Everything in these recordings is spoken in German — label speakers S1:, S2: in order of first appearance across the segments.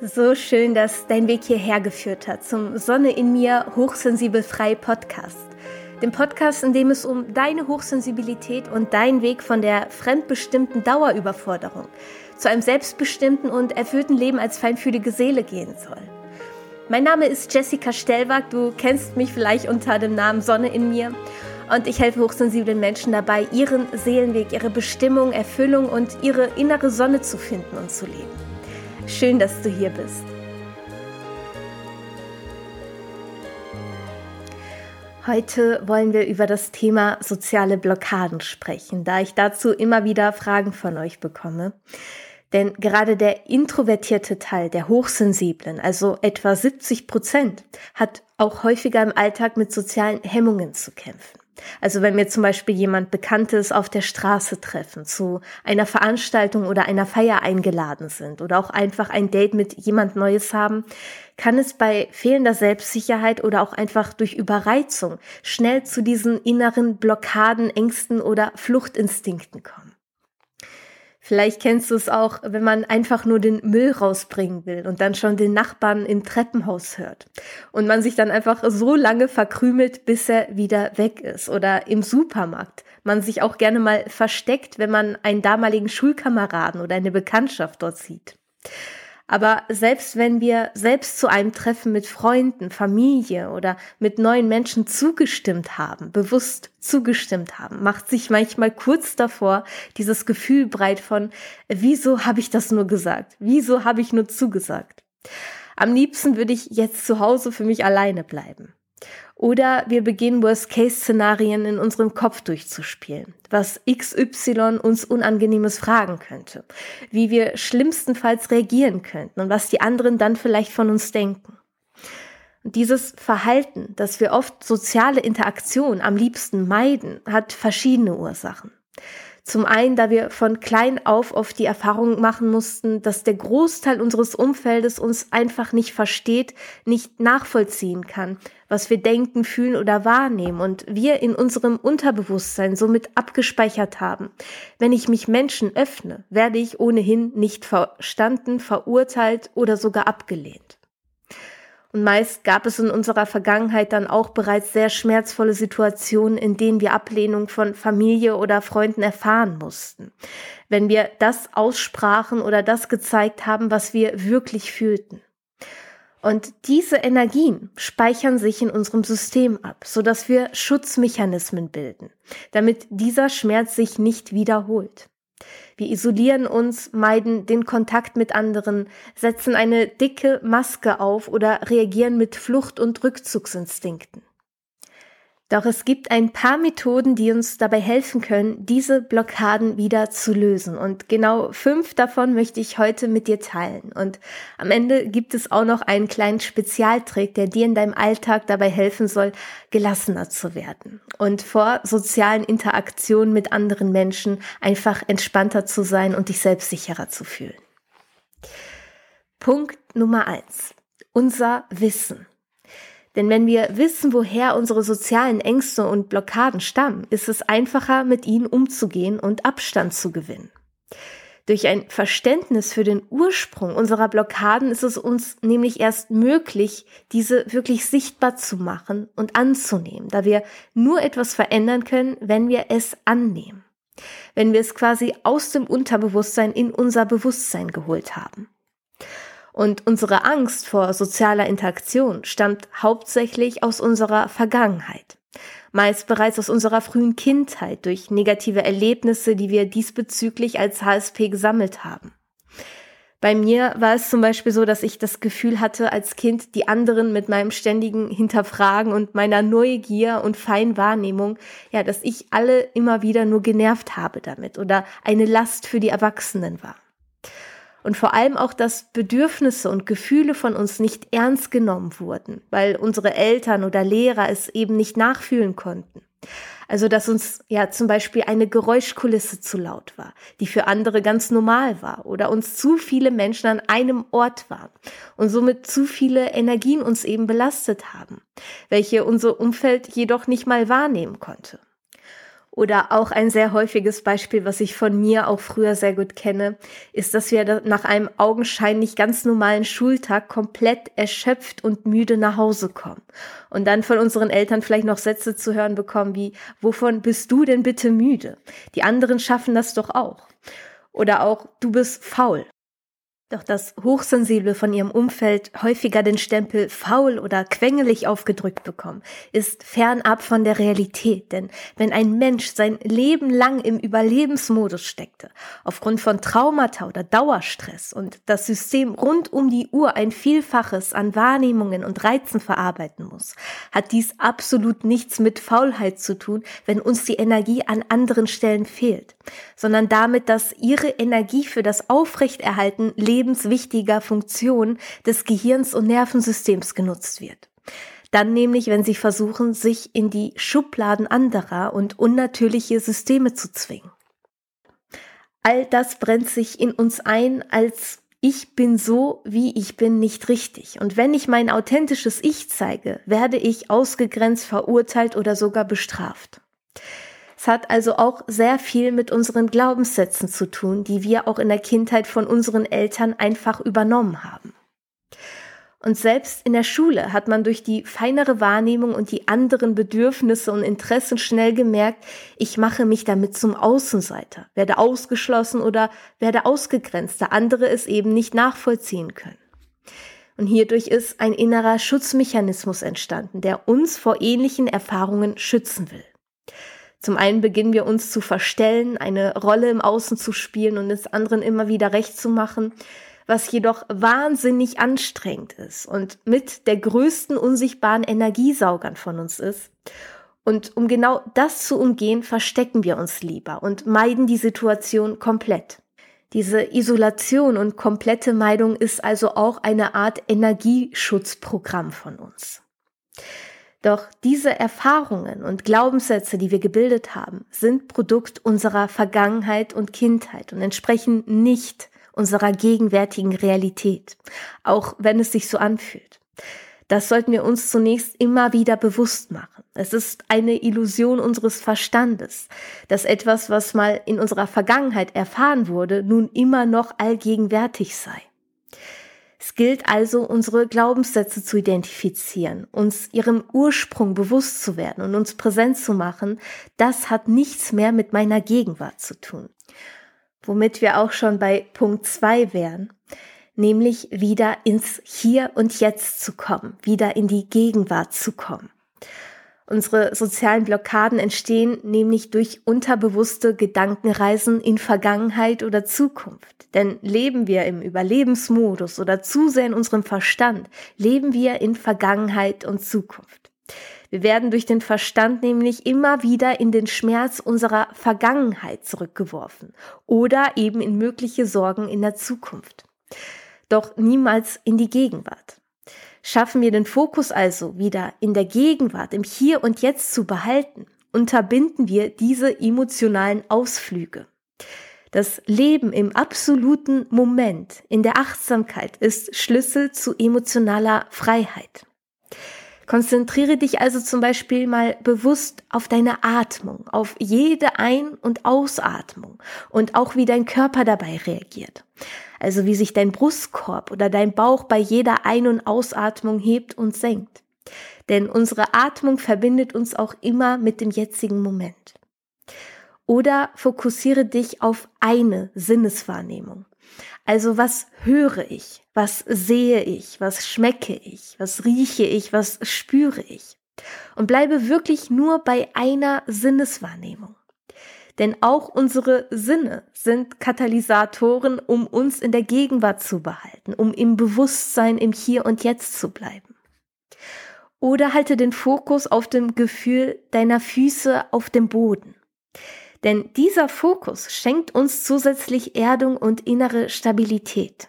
S1: So schön, dass dein Weg hierher geführt hat zum Sonne in mir Hochsensibel frei Podcast. Dem Podcast, in dem es um deine Hochsensibilität und deinen Weg von der fremdbestimmten Dauerüberforderung zu einem selbstbestimmten und erfüllten Leben als feinfühlige Seele gehen soll. Mein Name ist Jessica Stellwag, du kennst mich vielleicht unter dem Namen Sonne in mir und ich helfe hochsensiblen Menschen dabei, ihren Seelenweg, ihre Bestimmung, Erfüllung und ihre innere Sonne zu finden und zu leben. Schön, dass du hier bist. Heute wollen wir über das Thema soziale Blockaden sprechen, da ich dazu immer wieder Fragen von euch bekomme. Denn gerade der introvertierte Teil der Hochsensiblen, also etwa 70 Prozent, hat auch häufiger im Alltag mit sozialen Hemmungen zu kämpfen. Also wenn wir zum Beispiel jemand Bekanntes auf der Straße treffen, zu einer Veranstaltung oder einer Feier eingeladen sind oder auch einfach ein Date mit jemand Neues haben, kann es bei fehlender Selbstsicherheit oder auch einfach durch Überreizung schnell zu diesen inneren Blockaden, Ängsten oder Fluchtinstinkten kommen. Vielleicht kennst du es auch, wenn man einfach nur den Müll rausbringen will und dann schon den Nachbarn im Treppenhaus hört. Und man sich dann einfach so lange verkrümelt, bis er wieder weg ist. Oder im Supermarkt. Man sich auch gerne mal versteckt, wenn man einen damaligen Schulkameraden oder eine Bekanntschaft dort sieht. Aber selbst wenn wir selbst zu einem Treffen mit Freunden, Familie oder mit neuen Menschen zugestimmt haben, bewusst zugestimmt haben, macht sich manchmal kurz davor dieses Gefühl breit von, wieso habe ich das nur gesagt? Wieso habe ich nur zugesagt? Am liebsten würde ich jetzt zu Hause für mich alleine bleiben. Oder wir beginnen Worst-Case-Szenarien in unserem Kopf durchzuspielen, was XY uns Unangenehmes fragen könnte, wie wir schlimmstenfalls reagieren könnten und was die anderen dann vielleicht von uns denken. Und dieses Verhalten, dass wir oft soziale Interaktion am liebsten meiden, hat verschiedene Ursachen. Zum einen, da wir von klein auf oft die Erfahrung machen mussten, dass der Großteil unseres Umfeldes uns einfach nicht versteht, nicht nachvollziehen kann, was wir denken, fühlen oder wahrnehmen und wir in unserem Unterbewusstsein somit abgespeichert haben. Wenn ich mich Menschen öffne, werde ich ohnehin nicht verstanden, verurteilt oder sogar abgelehnt. Und meist gab es in unserer Vergangenheit dann auch bereits sehr schmerzvolle Situationen, in denen wir Ablehnung von Familie oder Freunden erfahren mussten. Wenn wir das aussprachen oder das gezeigt haben, was wir wirklich fühlten. Und diese Energien speichern sich in unserem System ab, so dass wir Schutzmechanismen bilden, damit dieser Schmerz sich nicht wiederholt. Wir isolieren uns, meiden den Kontakt mit anderen, setzen eine dicke Maske auf oder reagieren mit Flucht- und Rückzugsinstinkten. Doch es gibt ein paar Methoden, die uns dabei helfen können, diese Blockaden wieder zu lösen. Und genau fünf davon möchte ich heute mit dir teilen. Und am Ende gibt es auch noch einen kleinen Spezialtrick, der dir in deinem Alltag dabei helfen soll, gelassener zu werden. Und vor sozialen Interaktionen mit anderen Menschen einfach entspannter zu sein und dich selbstsicherer zu fühlen. Punkt Nummer eins. Unser Wissen. Denn wenn wir wissen, woher unsere sozialen Ängste und Blockaden stammen, ist es einfacher, mit ihnen umzugehen und Abstand zu gewinnen. Durch ein Verständnis für den Ursprung unserer Blockaden ist es uns nämlich erst möglich, diese wirklich sichtbar zu machen und anzunehmen, da wir nur etwas verändern können, wenn wir es annehmen. Wenn wir es quasi aus dem Unterbewusstsein in unser Bewusstsein geholt haben. Und unsere Angst vor sozialer Interaktion stammt hauptsächlich aus unserer Vergangenheit. Meist bereits aus unserer frühen Kindheit durch negative Erlebnisse, die wir diesbezüglich als HSP gesammelt haben. Bei mir war es zum Beispiel so, dass ich das Gefühl hatte, als Kind die anderen mit meinem ständigen Hinterfragen und meiner Neugier und Feinwahrnehmung, ja, dass ich alle immer wieder nur genervt habe damit oder eine Last für die Erwachsenen war und vor allem auch, dass Bedürfnisse und Gefühle von uns nicht ernst genommen wurden, weil unsere Eltern oder Lehrer es eben nicht nachfühlen konnten. Also, dass uns ja zum Beispiel eine Geräuschkulisse zu laut war, die für andere ganz normal war, oder uns zu viele Menschen an einem Ort waren und somit zu viele Energien uns eben belastet haben, welche unser Umfeld jedoch nicht mal wahrnehmen konnte. Oder auch ein sehr häufiges Beispiel, was ich von mir auch früher sehr gut kenne, ist, dass wir nach einem augenscheinlich ganz normalen Schultag komplett erschöpft und müde nach Hause kommen. Und dann von unseren Eltern vielleicht noch Sätze zu hören bekommen wie, wovon bist du denn bitte müde? Die anderen schaffen das doch auch. Oder auch, du bist faul. Doch dass Hochsensible von ihrem Umfeld häufiger den Stempel faul oder quengelig aufgedrückt bekommen, ist fernab von der Realität. Denn wenn ein Mensch sein Leben lang im Überlebensmodus steckte, aufgrund von Traumata oder Dauerstress und das System rund um die Uhr ein Vielfaches an Wahrnehmungen und Reizen verarbeiten muss, hat dies absolut nichts mit Faulheit zu tun, wenn uns die Energie an anderen Stellen fehlt, sondern damit, dass ihre Energie für das Aufrechterhalten lebenswichtiger Funktion des Gehirns und Nervensystems genutzt wird. Dann nämlich, wenn sie versuchen, sich in die Schubladen anderer und unnatürliche Systeme zu zwingen. All das brennt sich in uns ein als ich bin so, wie ich bin, nicht richtig. Und wenn ich mein authentisches Ich zeige, werde ich ausgegrenzt, verurteilt oder sogar bestraft. Es hat also auch sehr viel mit unseren Glaubenssätzen zu tun, die wir auch in der Kindheit von unseren Eltern einfach übernommen haben. Und selbst in der Schule hat man durch die feinere Wahrnehmung und die anderen Bedürfnisse und Interessen schnell gemerkt, ich mache mich damit zum Außenseiter, werde ausgeschlossen oder werde ausgegrenzt, da andere es eben nicht nachvollziehen können. Und hierdurch ist ein innerer Schutzmechanismus entstanden, der uns vor ähnlichen Erfahrungen schützen will. Zum einen beginnen wir uns zu verstellen, eine Rolle im Außen zu spielen und es anderen immer wieder recht zu machen, was jedoch wahnsinnig anstrengend ist und mit der größten unsichtbaren Energiesaugern von uns ist. Und um genau das zu umgehen, verstecken wir uns lieber und meiden die Situation komplett. Diese Isolation und komplette Meidung ist also auch eine Art Energieschutzprogramm von uns. Doch diese Erfahrungen und Glaubenssätze, die wir gebildet haben, sind Produkt unserer Vergangenheit und Kindheit und entsprechen nicht unserer gegenwärtigen Realität, auch wenn es sich so anfühlt. Das sollten wir uns zunächst immer wieder bewusst machen. Es ist eine Illusion unseres Verstandes, dass etwas, was mal in unserer Vergangenheit erfahren wurde, nun immer noch allgegenwärtig sei. Es gilt also, unsere Glaubenssätze zu identifizieren, uns ihrem Ursprung bewusst zu werden und uns präsent zu machen. Das hat nichts mehr mit meiner Gegenwart zu tun. Womit wir auch schon bei Punkt zwei wären, nämlich wieder ins Hier und Jetzt zu kommen, wieder in die Gegenwart zu kommen. Unsere sozialen Blockaden entstehen nämlich durch unterbewusste Gedankenreisen in Vergangenheit oder Zukunft. Denn leben wir im Überlebensmodus oder zu sehr in unserem Verstand, leben wir in Vergangenheit und Zukunft. Wir werden durch den Verstand nämlich immer wieder in den Schmerz unserer Vergangenheit zurückgeworfen oder eben in mögliche Sorgen in der Zukunft. Doch niemals in die Gegenwart. Schaffen wir den Fokus also wieder in der Gegenwart, im Hier und Jetzt zu behalten, unterbinden wir diese emotionalen Ausflüge. Das Leben im absoluten Moment, in der Achtsamkeit, ist Schlüssel zu emotionaler Freiheit. Konzentriere dich also zum Beispiel mal bewusst auf deine Atmung, auf jede Ein- und Ausatmung und auch wie dein Körper dabei reagiert also wie sich dein Brustkorb oder dein Bauch bei jeder Ein- und Ausatmung hebt und senkt. Denn unsere Atmung verbindet uns auch immer mit dem jetzigen Moment. Oder fokussiere dich auf eine Sinneswahrnehmung. Also was höre ich? Was sehe ich? Was schmecke ich? Was rieche ich? Was spüre ich? Und bleibe wirklich nur bei einer Sinneswahrnehmung. Denn auch unsere Sinne sind Katalysatoren, um uns in der Gegenwart zu behalten, um im Bewusstsein im Hier und Jetzt zu bleiben. Oder halte den Fokus auf dem Gefühl deiner Füße auf dem Boden. Denn dieser Fokus schenkt uns zusätzlich Erdung und innere Stabilität.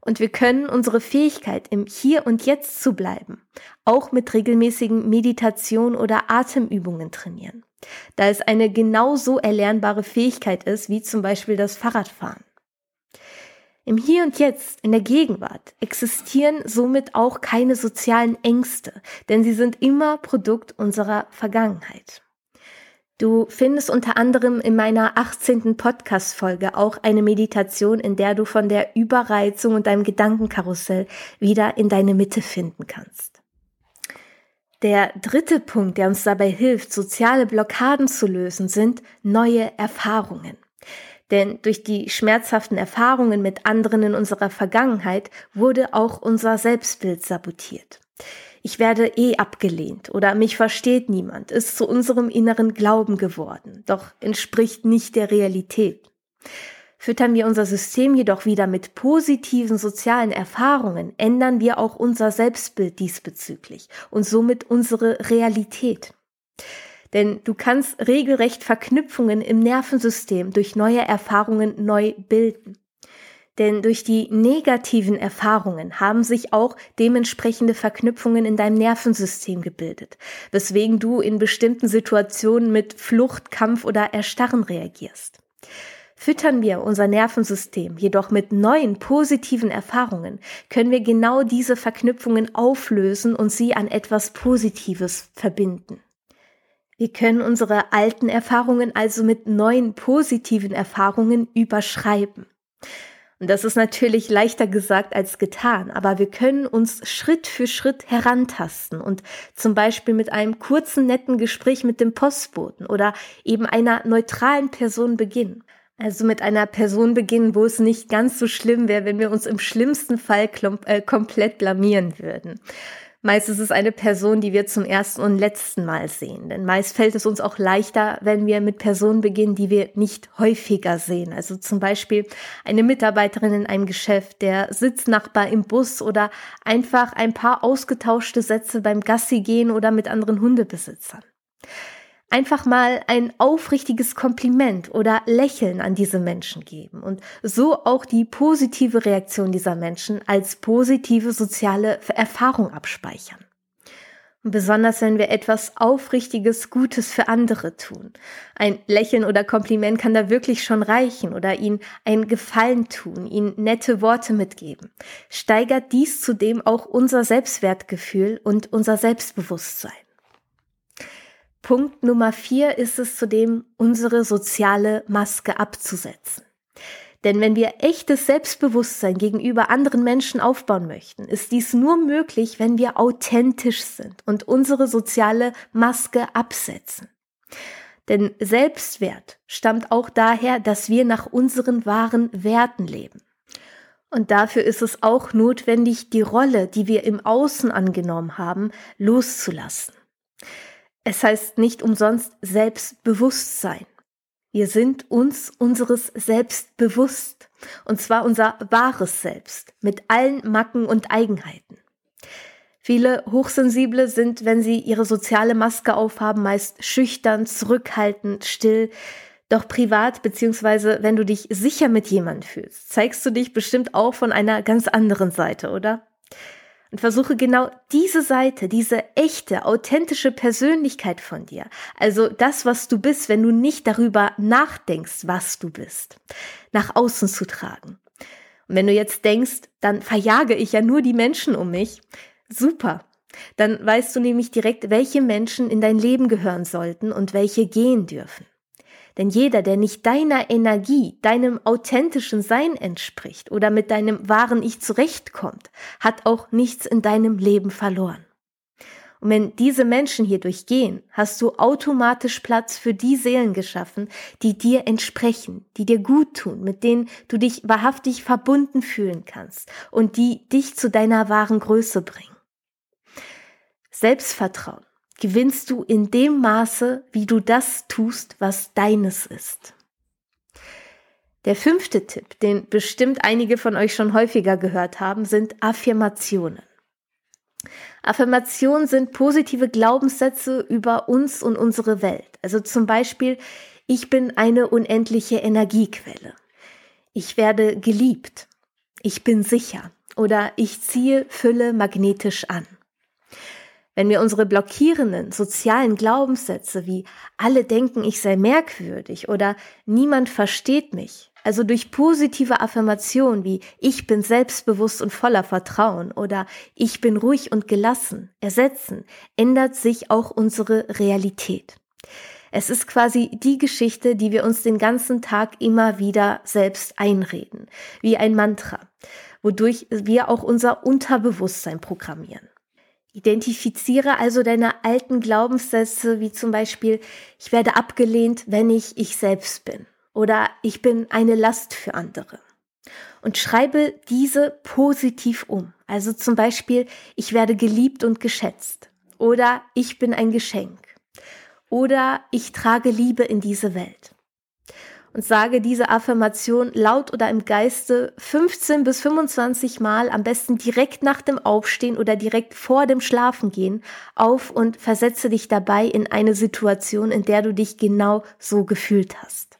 S1: Und wir können unsere Fähigkeit, im Hier und Jetzt zu bleiben, auch mit regelmäßigen Meditation oder Atemübungen trainieren da es eine genauso erlernbare Fähigkeit ist wie zum Beispiel das Fahrradfahren. Im Hier und Jetzt, in der Gegenwart, existieren somit auch keine sozialen Ängste, denn sie sind immer Produkt unserer Vergangenheit. Du findest unter anderem in meiner 18. Podcast-Folge auch eine Meditation, in der du von der Überreizung und deinem Gedankenkarussell wieder in deine Mitte finden kannst. Der dritte Punkt, der uns dabei hilft, soziale Blockaden zu lösen, sind neue Erfahrungen. Denn durch die schmerzhaften Erfahrungen mit anderen in unserer Vergangenheit wurde auch unser Selbstbild sabotiert ich werde eh abgelehnt oder mich versteht niemand, ist zu unserem inneren Glauben geworden, doch entspricht nicht der Realität. Füttern wir unser System jedoch wieder mit positiven sozialen Erfahrungen, ändern wir auch unser Selbstbild diesbezüglich und somit unsere Realität. Denn du kannst regelrecht Verknüpfungen im Nervensystem durch neue Erfahrungen neu bilden. Denn durch die negativen Erfahrungen haben sich auch dementsprechende Verknüpfungen in deinem Nervensystem gebildet, weswegen du in bestimmten Situationen mit Flucht, Kampf oder Erstarren reagierst. Füttern wir unser Nervensystem jedoch mit neuen positiven Erfahrungen, können wir genau diese Verknüpfungen auflösen und sie an etwas Positives verbinden. Wir können unsere alten Erfahrungen also mit neuen positiven Erfahrungen überschreiben. Und das ist natürlich leichter gesagt als getan, aber wir können uns Schritt für Schritt herantasten und zum Beispiel mit einem kurzen, netten Gespräch mit dem Postboten oder eben einer neutralen Person beginnen. Also mit einer Person beginnen, wo es nicht ganz so schlimm wäre, wenn wir uns im schlimmsten Fall äh, komplett blamieren würden. Meist ist es eine Person, die wir zum ersten und letzten Mal sehen. Denn meist fällt es uns auch leichter, wenn wir mit Personen beginnen, die wir nicht häufiger sehen. Also zum Beispiel eine Mitarbeiterin in einem Geschäft, der Sitznachbar im Bus oder einfach ein paar ausgetauschte Sätze beim Gassi gehen oder mit anderen Hundebesitzern einfach mal ein aufrichtiges Kompliment oder Lächeln an diese Menschen geben und so auch die positive Reaktion dieser Menschen als positive soziale Erfahrung abspeichern. Und besonders wenn wir etwas Aufrichtiges, Gutes für andere tun. Ein Lächeln oder Kompliment kann da wirklich schon reichen oder ihnen einen Gefallen tun, ihnen nette Worte mitgeben. Steigert dies zudem auch unser Selbstwertgefühl und unser Selbstbewusstsein. Punkt Nummer vier ist es zudem, unsere soziale Maske abzusetzen. Denn wenn wir echtes Selbstbewusstsein gegenüber anderen Menschen aufbauen möchten, ist dies nur möglich, wenn wir authentisch sind und unsere soziale Maske absetzen. Denn Selbstwert stammt auch daher, dass wir nach unseren wahren Werten leben. Und dafür ist es auch notwendig, die Rolle, die wir im Außen angenommen haben, loszulassen. Es heißt nicht umsonst Selbstbewusstsein. Wir sind uns unseres Selbst bewusst, und zwar unser wahres Selbst, mit allen Macken und Eigenheiten. Viele Hochsensible sind, wenn sie ihre soziale Maske aufhaben, meist schüchtern, zurückhaltend, still. Doch privat, beziehungsweise wenn du dich sicher mit jemandem fühlst, zeigst du dich bestimmt auch von einer ganz anderen Seite, oder? Und versuche genau diese Seite, diese echte, authentische Persönlichkeit von dir, also das, was du bist, wenn du nicht darüber nachdenkst, was du bist, nach außen zu tragen. Und wenn du jetzt denkst, dann verjage ich ja nur die Menschen um mich, super. Dann weißt du nämlich direkt, welche Menschen in dein Leben gehören sollten und welche gehen dürfen. Denn jeder, der nicht deiner Energie, deinem authentischen Sein entspricht oder mit deinem wahren Ich zurechtkommt, hat auch nichts in deinem Leben verloren. Und wenn diese Menschen hier durchgehen, hast du automatisch Platz für die Seelen geschaffen, die dir entsprechen, die dir gut tun, mit denen du dich wahrhaftig verbunden fühlen kannst und die dich zu deiner wahren Größe bringen. Selbstvertrauen gewinnst du in dem Maße, wie du das tust, was deines ist. Der fünfte Tipp, den bestimmt einige von euch schon häufiger gehört haben, sind Affirmationen. Affirmationen sind positive Glaubenssätze über uns und unsere Welt. Also zum Beispiel, ich bin eine unendliche Energiequelle. Ich werde geliebt. Ich bin sicher. Oder ich ziehe Fülle magnetisch an. Wenn wir unsere blockierenden sozialen Glaubenssätze wie alle denken, ich sei merkwürdig oder niemand versteht mich, also durch positive Affirmationen wie ich bin selbstbewusst und voller Vertrauen oder ich bin ruhig und gelassen ersetzen, ändert sich auch unsere Realität. Es ist quasi die Geschichte, die wir uns den ganzen Tag immer wieder selbst einreden, wie ein Mantra, wodurch wir auch unser Unterbewusstsein programmieren. Identifiziere also deine alten Glaubenssätze, wie zum Beispiel, ich werde abgelehnt, wenn ich ich selbst bin oder ich bin eine Last für andere. Und schreibe diese positiv um. Also zum Beispiel, ich werde geliebt und geschätzt oder ich bin ein Geschenk oder ich trage Liebe in diese Welt und sage diese Affirmation laut oder im Geiste 15 bis 25 Mal, am besten direkt nach dem Aufstehen oder direkt vor dem Schlafengehen auf und versetze dich dabei in eine Situation, in der du dich genau so gefühlt hast.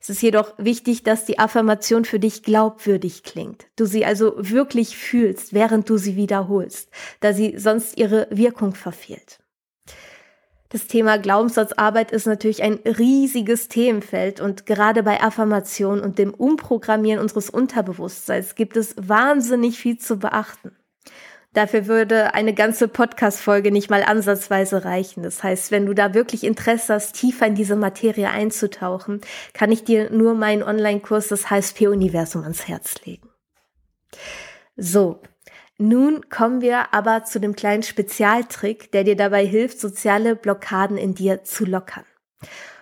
S1: Es ist jedoch wichtig, dass die Affirmation für dich glaubwürdig klingt. Du sie also wirklich fühlst, während du sie wiederholst, da sie sonst ihre Wirkung verfehlt. Das Thema Glaubenssatzarbeit ist natürlich ein riesiges Themenfeld und gerade bei Affirmation und dem Umprogrammieren unseres Unterbewusstseins gibt es wahnsinnig viel zu beachten. Dafür würde eine ganze Podcast-Folge nicht mal ansatzweise reichen. Das heißt, wenn du da wirklich Interesse hast, tiefer in diese Materie einzutauchen, kann ich dir nur meinen Online-Kurs, das HSP-Universum, ans Herz legen. So, nun kommen wir aber zu dem kleinen Spezialtrick, der dir dabei hilft, soziale Blockaden in dir zu lockern.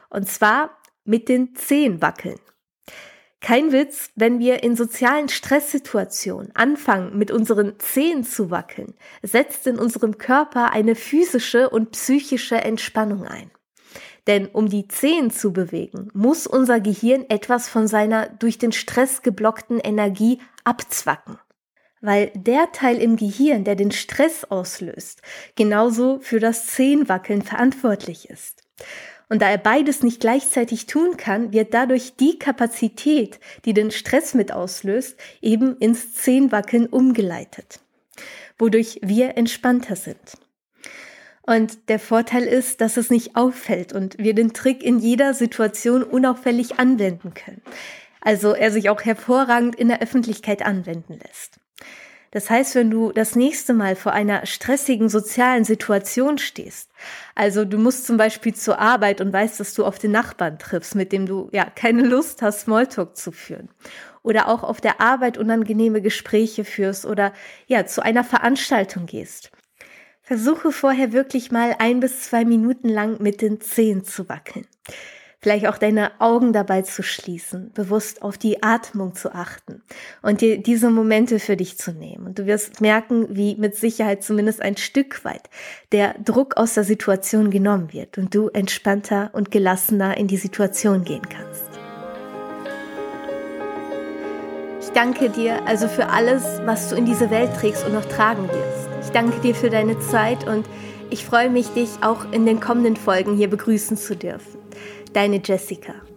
S1: Und zwar mit den Zehen wackeln. Kein Witz, wenn wir in sozialen Stresssituationen anfangen, mit unseren Zehen zu wackeln, setzt in unserem Körper eine physische und psychische Entspannung ein. Denn um die Zehen zu bewegen, muss unser Gehirn etwas von seiner durch den Stress geblockten Energie abzwacken weil der Teil im Gehirn, der den Stress auslöst, genauso für das Zehenwackeln verantwortlich ist. Und da er beides nicht gleichzeitig tun kann, wird dadurch die Kapazität, die den Stress mit auslöst, eben ins Zehenwackeln umgeleitet, wodurch wir entspannter sind. Und der Vorteil ist, dass es nicht auffällt und wir den Trick in jeder Situation unauffällig anwenden können. Also er sich auch hervorragend in der Öffentlichkeit anwenden lässt. Das heißt, wenn du das nächste Mal vor einer stressigen sozialen Situation stehst, also du musst zum Beispiel zur Arbeit und weißt, dass du auf den Nachbarn triffst, mit dem du ja keine Lust hast, Smalltalk zu führen, oder auch auf der Arbeit unangenehme Gespräche führst oder ja zu einer Veranstaltung gehst. Versuche vorher wirklich mal ein bis zwei Minuten lang mit den Zehen zu wackeln vielleicht auch deine Augen dabei zu schließen, bewusst auf die Atmung zu achten und dir diese Momente für dich zu nehmen. Und du wirst merken, wie mit Sicherheit zumindest ein Stück weit der Druck aus der Situation genommen wird und du entspannter und gelassener in die Situation gehen kannst. Ich danke dir also für alles, was du in diese Welt trägst und noch tragen wirst. Ich danke dir für deine Zeit und ich freue mich, dich auch in den kommenden Folgen hier begrüßen zu dürfen. Deine Jessica.